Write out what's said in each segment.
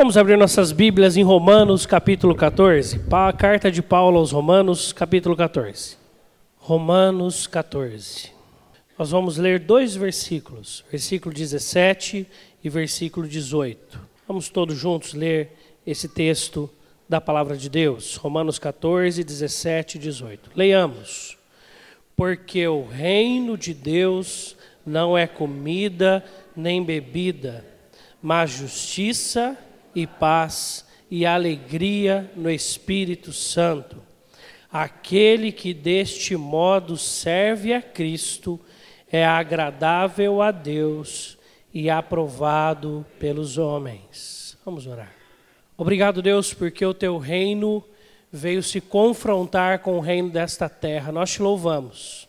Vamos abrir nossas Bíblias em Romanos, capítulo 14. A carta de Paulo aos Romanos, capítulo 14. Romanos 14. Nós vamos ler dois versículos, versículo 17 e versículo 18. Vamos todos juntos ler esse texto da palavra de Deus. Romanos 14, 17 e 18. Leiamos. Porque o reino de Deus não é comida nem bebida, mas justiça e paz e alegria no Espírito Santo. Aquele que deste modo serve a Cristo é agradável a Deus e aprovado pelos homens. Vamos orar. Obrigado, Deus, porque o teu reino veio se confrontar com o reino desta terra. Nós te louvamos,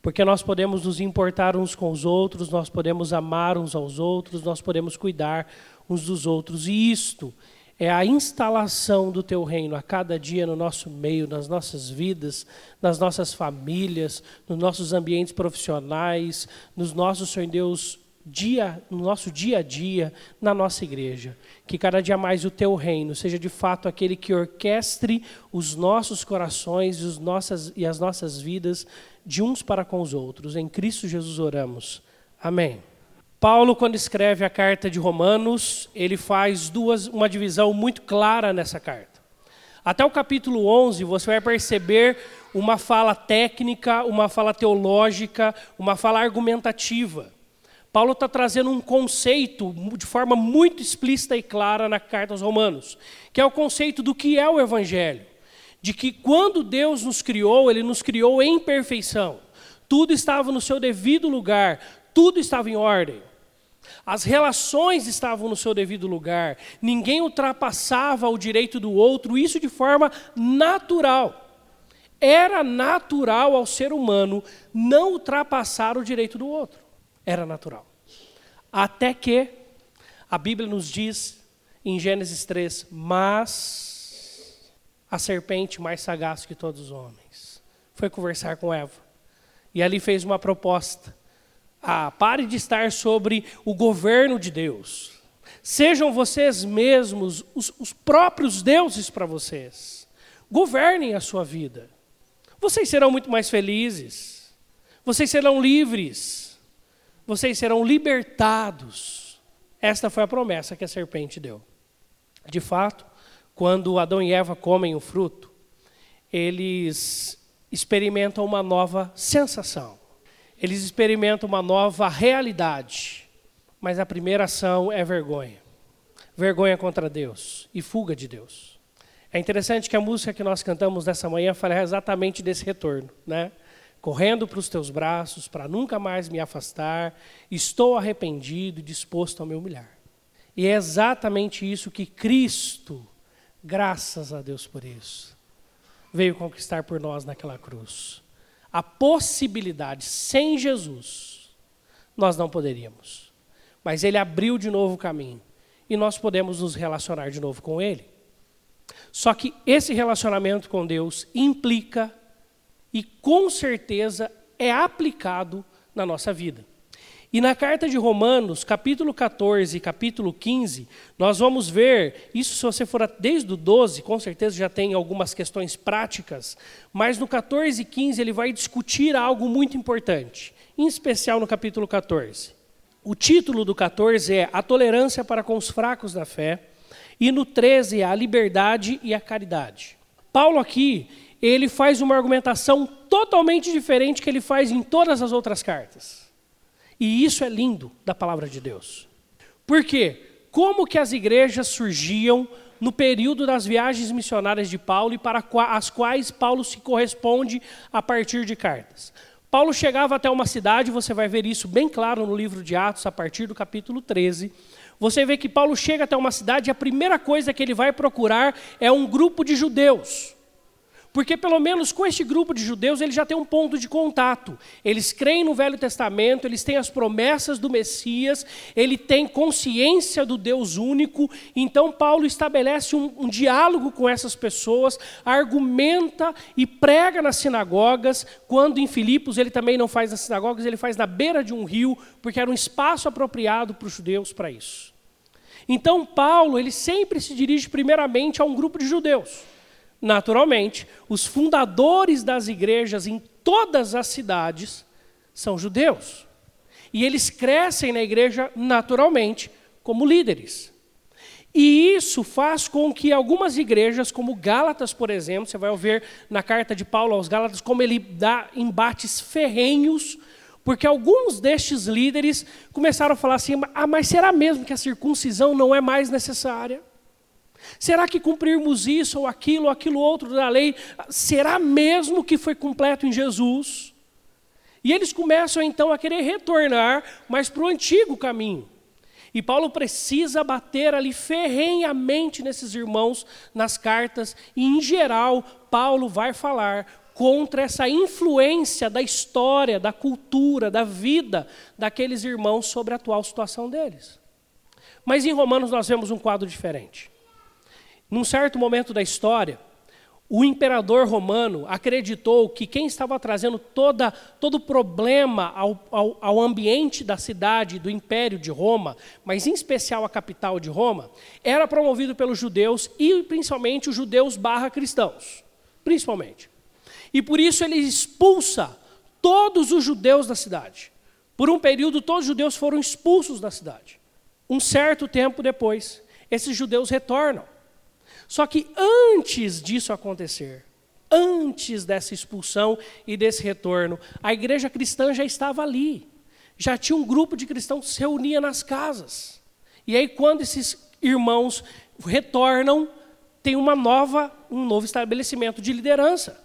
porque nós podemos nos importar uns com os outros, nós podemos amar uns aos outros, nós podemos cuidar uns dos outros. E isto é a instalação do teu reino a cada dia no nosso meio, nas nossas vidas, nas nossas famílias, nos nossos ambientes profissionais, nos nossos, Senhor Deus, dia, no nosso dia a dia, na nossa igreja. Que cada dia mais o teu reino seja de fato aquele que orquestre os nossos corações os nossas, e as nossas vidas de uns para com os outros. Em Cristo Jesus oramos. Amém. Paulo, quando escreve a carta de Romanos, ele faz duas, uma divisão muito clara nessa carta. Até o capítulo 11, você vai perceber uma fala técnica, uma fala teológica, uma fala argumentativa. Paulo está trazendo um conceito de forma muito explícita e clara na carta aos Romanos, que é o conceito do que é o Evangelho. De que quando Deus nos criou, Ele nos criou em perfeição. Tudo estava no seu devido lugar, tudo estava em ordem. As relações estavam no seu devido lugar, ninguém ultrapassava o direito do outro, isso de forma natural. Era natural ao ser humano não ultrapassar o direito do outro. Era natural. Até que a Bíblia nos diz em Gênesis 3: Mas a serpente mais sagaz que todos os homens foi conversar com Eva. E ali fez uma proposta ah, pare de estar sobre o governo de Deus. Sejam vocês mesmos os, os próprios deuses para vocês. Governem a sua vida. Vocês serão muito mais felizes. Vocês serão livres. Vocês serão libertados. Esta foi a promessa que a serpente deu. De fato, quando Adão e Eva comem o fruto, eles experimentam uma nova sensação eles experimentam uma nova realidade. Mas a primeira ação é vergonha. Vergonha contra Deus e fuga de Deus. É interessante que a música que nós cantamos nessa manhã fala exatamente desse retorno, né? Correndo para os teus braços, para nunca mais me afastar, estou arrependido e disposto a me humilhar. E é exatamente isso que Cristo, graças a Deus por isso, veio conquistar por nós naquela cruz a possibilidade, sem Jesus, nós não poderíamos. Mas Ele abriu de novo o caminho e nós podemos nos relacionar de novo com Ele. Só que esse relacionamento com Deus implica e com certeza é aplicado na nossa vida. E na carta de Romanos, capítulo 14 capítulo 15, nós vamos ver, isso se você for desde o 12, com certeza já tem algumas questões práticas, mas no 14 e 15 ele vai discutir algo muito importante, em especial no capítulo 14. O título do 14 é A Tolerância para com os Fracos da Fé, e no 13 é A Liberdade e a Caridade. Paulo aqui, ele faz uma argumentação totalmente diferente que ele faz em todas as outras cartas. E isso é lindo da palavra de Deus. Por quê? Como que as igrejas surgiam no período das viagens missionárias de Paulo e para as quais Paulo se corresponde a partir de cartas. Paulo chegava até uma cidade, você vai ver isso bem claro no livro de Atos, a partir do capítulo 13. Você vê que Paulo chega até uma cidade e a primeira coisa que ele vai procurar é um grupo de judeus. Porque pelo menos com este grupo de judeus ele já tem um ponto de contato. Eles creem no Velho Testamento, eles têm as promessas do Messias, ele tem consciência do Deus único. Então Paulo estabelece um, um diálogo com essas pessoas, argumenta e prega nas sinagogas. Quando em Filipos ele também não faz nas sinagogas, ele faz na beira de um rio, porque era um espaço apropriado para os judeus para isso. Então Paulo, ele sempre se dirige primeiramente a um grupo de judeus. Naturalmente, os fundadores das igrejas em todas as cidades são judeus. E eles crescem na igreja naturalmente como líderes. E isso faz com que algumas igrejas, como Gálatas, por exemplo, você vai ver na carta de Paulo aos Gálatas, como ele dá embates ferrenhos, porque alguns destes líderes começaram a falar assim: ah, mas será mesmo que a circuncisão não é mais necessária? Será que cumprirmos isso ou aquilo, ou aquilo outro da lei, será mesmo que foi completo em Jesus? E eles começam então a querer retornar, mas para o antigo caminho. E Paulo precisa bater ali ferrenhamente nesses irmãos nas cartas, e em geral, Paulo vai falar contra essa influência da história, da cultura, da vida daqueles irmãos sobre a atual situação deles. Mas em Romanos nós vemos um quadro diferente. Num certo momento da história, o imperador romano acreditou que quem estava trazendo toda, todo o problema ao, ao, ao, ambiente da cidade, do império de Roma, mas em especial a capital de Roma, era promovido pelos judeus e principalmente os judeus barra cristãos. Principalmente. E por isso ele expulsa todos os judeus da cidade. Por um período, todos os judeus foram expulsos da cidade. Um certo tempo depois, esses judeus retornam. Só que antes disso acontecer, antes dessa expulsão e desse retorno, a igreja cristã já estava ali. Já tinha um grupo de cristãos que se reunia nas casas. E aí, quando esses irmãos retornam, tem uma nova, um novo estabelecimento de liderança.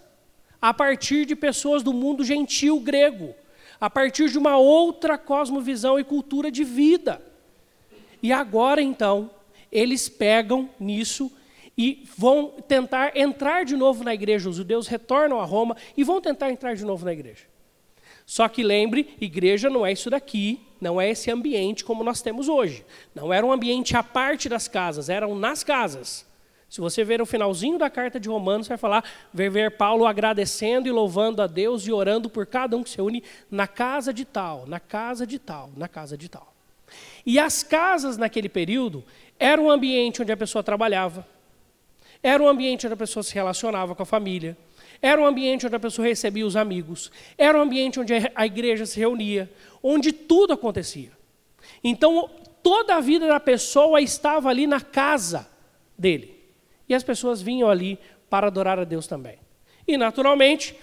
A partir de pessoas do mundo gentil grego. A partir de uma outra cosmovisão e cultura de vida. E agora, então, eles pegam nisso e vão tentar entrar de novo na igreja. Os judeus retornam a Roma e vão tentar entrar de novo na igreja. Só que lembre, igreja não é isso daqui, não é esse ambiente como nós temos hoje. Não era um ambiente à parte das casas, eram nas casas. Se você ver o finalzinho da carta de Romanos, vai falar, vai ver Paulo agradecendo e louvando a Deus e orando por cada um que se une na casa de tal, na casa de tal, na casa de tal. E as casas naquele período eram um ambiente onde a pessoa trabalhava, era um ambiente onde a pessoa se relacionava com a família. Era um ambiente onde a pessoa recebia os amigos. Era um ambiente onde a igreja se reunia, onde tudo acontecia. Então, toda a vida da pessoa estava ali na casa dele. E as pessoas vinham ali para adorar a Deus também. E, naturalmente,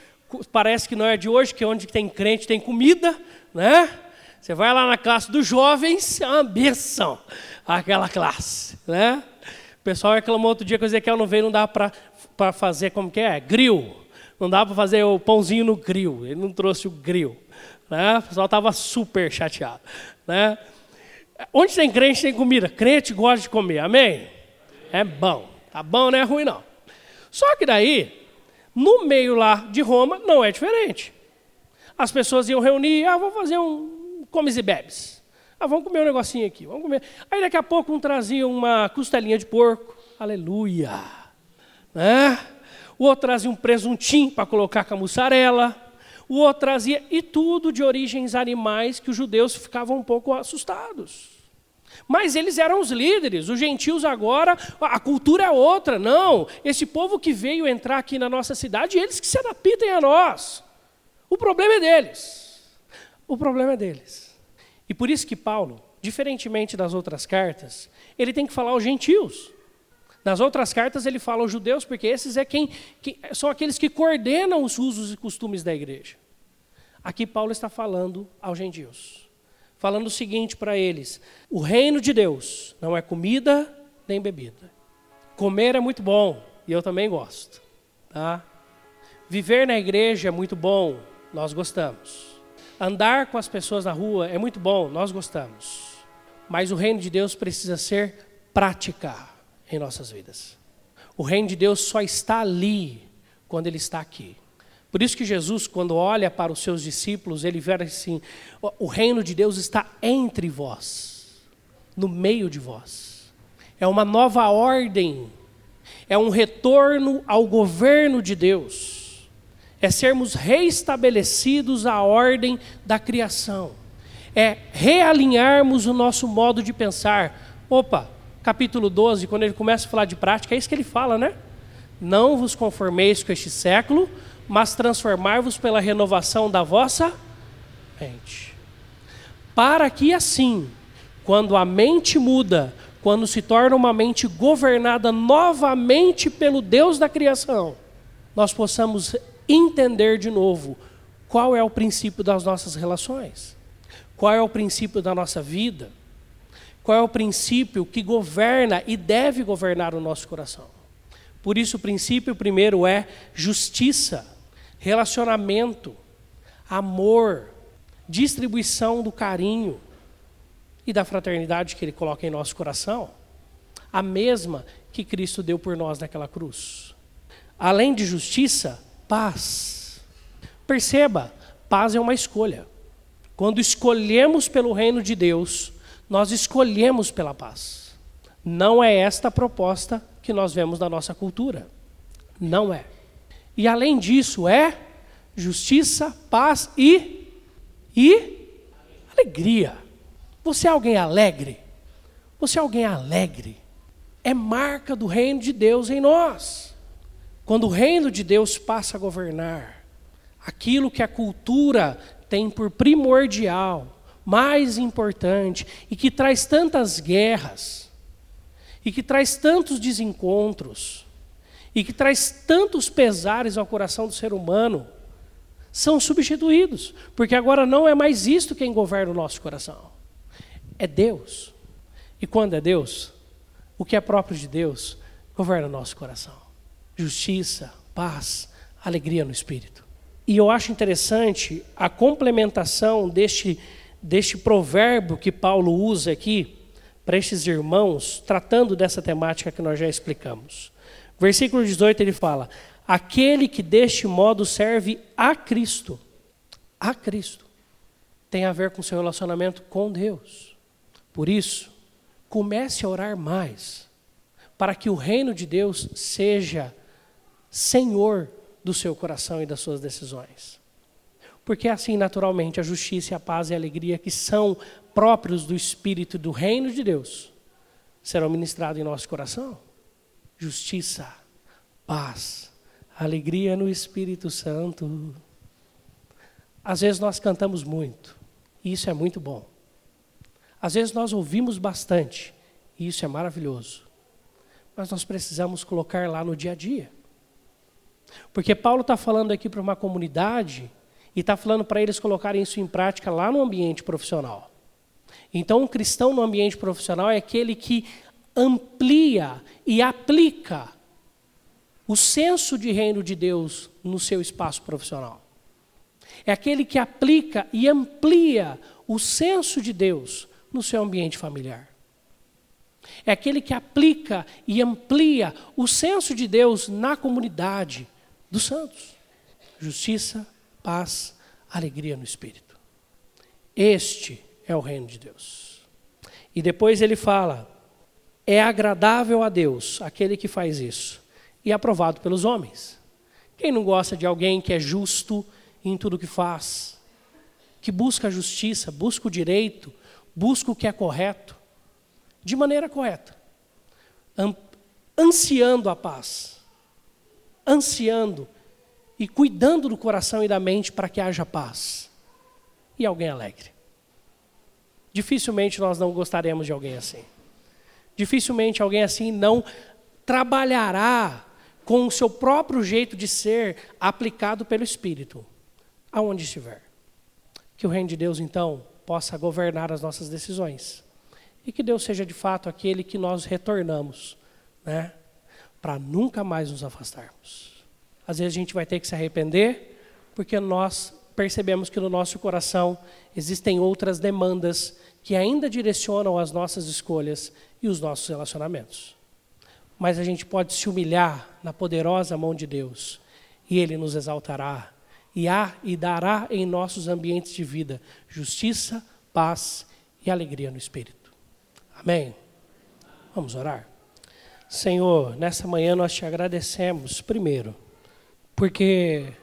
parece que não é de hoje, que onde tem crente tem comida, né? Você vai lá na classe dos jovens, é uma benção aquela classe, né? O pessoal reclamou outro dia que o Ezequiel não veio, não dá para fazer, como que é? Grill. Não dá para fazer o pãozinho no grill. Ele não trouxe o grill. Né? O pessoal estava super chateado. Né? Onde tem crente, tem comida. Crente gosta de comer, amém? É bom. Tá bom, não é ruim não. Só que daí, no meio lá de Roma, não é diferente. As pessoas iam reunir, ah, vou fazer um comes e bebes. Ah, vamos comer um negocinho aqui, vamos comer. Aí daqui a pouco um trazia uma costelinha de porco, aleluia. Né? O outro trazia um presuntinho para colocar com a mussarela. O outro trazia, e tudo de origens animais que os judeus ficavam um pouco assustados. Mas eles eram os líderes, os gentios agora, a cultura é outra. Não, esse povo que veio entrar aqui na nossa cidade, eles que se adaptem a nós. O problema é deles. O problema é deles. E por isso que Paulo, diferentemente das outras cartas, ele tem que falar aos gentios. Nas outras cartas ele fala aos judeus, porque esses é quem, quem, são aqueles que coordenam os usos e costumes da igreja. Aqui Paulo está falando aos gentios, falando o seguinte para eles: o reino de Deus não é comida nem bebida. Comer é muito bom e eu também gosto, tá? Viver na igreja é muito bom, nós gostamos. Andar com as pessoas na rua é muito bom, nós gostamos. Mas o reino de Deus precisa ser prática em nossas vidas. O reino de Deus só está ali quando ele está aqui. Por isso que Jesus, quando olha para os seus discípulos, ele vê assim: o reino de Deus está entre vós, no meio de vós. É uma nova ordem, é um retorno ao governo de Deus é sermos reestabelecidos à ordem da criação, é realinharmos o nosso modo de pensar. Opa, capítulo 12, quando ele começa a falar de prática, é isso que ele fala, né? Não vos conformeis com este século, mas transformar-vos pela renovação da vossa mente. Para que assim, quando a mente muda, quando se torna uma mente governada novamente pelo Deus da criação, nós possamos entender de novo qual é o princípio das nossas relações, qual é o princípio da nossa vida, qual é o princípio que governa e deve governar o nosso coração. Por isso, o princípio primeiro é justiça, relacionamento, amor, distribuição do carinho e da fraternidade que Ele coloca em nosso coração, a mesma que Cristo deu por nós naquela cruz. Além de justiça, paz. Perceba, paz é uma escolha. Quando escolhemos pelo reino de Deus, nós escolhemos pela paz. Não é esta a proposta que nós vemos na nossa cultura. Não é. E além disso, é justiça, paz e, e alegria. Você é alguém alegre? Você é alguém alegre? É marca do reino de Deus em nós. Quando o reino de Deus passa a governar, aquilo que a cultura tem por primordial, mais importante, e que traz tantas guerras, e que traz tantos desencontros, e que traz tantos pesares ao coração do ser humano, são substituídos, porque agora não é mais isto quem governa o nosso coração. É Deus. E quando é Deus, o que é próprio de Deus governa o nosso coração. Justiça, paz, alegria no espírito. E eu acho interessante a complementação deste, deste provérbio que Paulo usa aqui para estes irmãos, tratando dessa temática que nós já explicamos. Versículo 18 ele fala: Aquele que deste modo serve a Cristo, a Cristo, tem a ver com seu relacionamento com Deus. Por isso, comece a orar mais, para que o reino de Deus seja senhor do seu coração e das suas decisões. Porque assim, naturalmente, a justiça, a paz e a alegria que são próprios do Espírito do reino de Deus serão ministrados em nosso coração. Justiça, paz, alegria no Espírito Santo. Às vezes nós cantamos muito, e isso é muito bom. Às vezes nós ouvimos bastante, e isso é maravilhoso. Mas nós precisamos colocar lá no dia a dia. Porque Paulo está falando aqui para uma comunidade e está falando para eles colocarem isso em prática lá no ambiente profissional. Então, um cristão no ambiente profissional é aquele que amplia e aplica o senso de reino de Deus no seu espaço profissional. É aquele que aplica e amplia o senso de Deus no seu ambiente familiar. É aquele que aplica e amplia o senso de Deus na comunidade dos santos. Justiça, paz, alegria no espírito. Este é o reino de Deus. E depois ele fala: é agradável a Deus aquele que faz isso, e aprovado pelos homens. Quem não gosta de alguém que é justo em tudo que faz, que busca a justiça, busca o direito, busca o que é correto, de maneira correta, ansiando a paz, ansiando e cuidando do coração e da mente para que haja paz e alguém alegre. Dificilmente nós não gostaremos de alguém assim. Dificilmente alguém assim não trabalhará com o seu próprio jeito de ser aplicado pelo Espírito, aonde estiver. Que o reino de Deus, então, possa governar as nossas decisões. E que Deus seja de fato aquele que nós retornamos, né? Para nunca mais nos afastarmos. Às vezes a gente vai ter que se arrepender, porque nós percebemos que no nosso coração existem outras demandas que ainda direcionam as nossas escolhas e os nossos relacionamentos. Mas a gente pode se humilhar na poderosa mão de Deus e Ele nos exaltará e, há, e dará em nossos ambientes de vida justiça, paz e alegria no Espírito. Amém? Vamos orar? Senhor, nessa manhã nós te agradecemos, primeiro, porque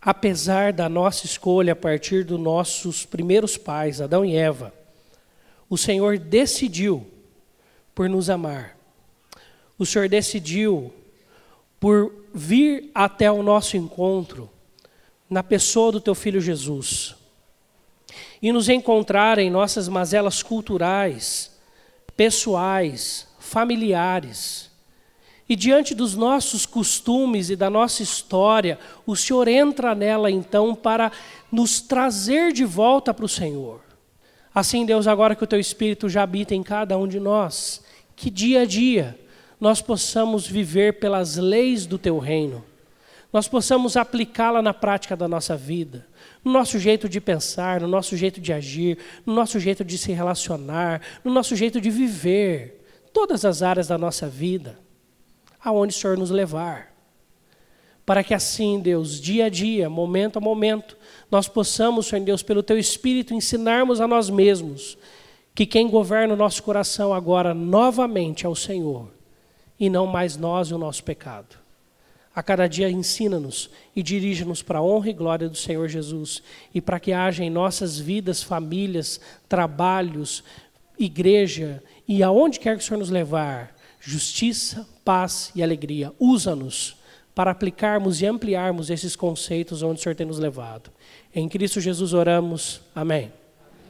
apesar da nossa escolha a partir dos nossos primeiros pais, Adão e Eva, o Senhor decidiu por nos amar. O Senhor decidiu por vir até o nosso encontro na pessoa do teu filho Jesus e nos encontrar em nossas mazelas culturais, pessoais, familiares. E diante dos nossos costumes e da nossa história, o Senhor entra nela então para nos trazer de volta para o Senhor. Assim, Deus, agora que o teu Espírito já habita em cada um de nós, que dia a dia nós possamos viver pelas leis do teu reino, nós possamos aplicá-la na prática da nossa vida, no nosso jeito de pensar, no nosso jeito de agir, no nosso jeito de se relacionar, no nosso jeito de viver, todas as áreas da nossa vida, aonde o Senhor nos levar. Para que assim, Deus, dia a dia, momento a momento, nós possamos, Senhor Deus, pelo Teu Espírito, ensinarmos a nós mesmos que quem governa o nosso coração agora novamente é o Senhor, e não mais nós e o nosso pecado. A cada dia ensina-nos e dirige-nos para a honra e glória do Senhor Jesus e para que haja em nossas vidas, famílias, trabalhos, igreja e aonde quer que o Senhor nos levar, justiça, paz e alegria. Usa-nos para aplicarmos e ampliarmos esses conceitos onde o Senhor tem nos levado. Em Cristo Jesus oramos. Amém.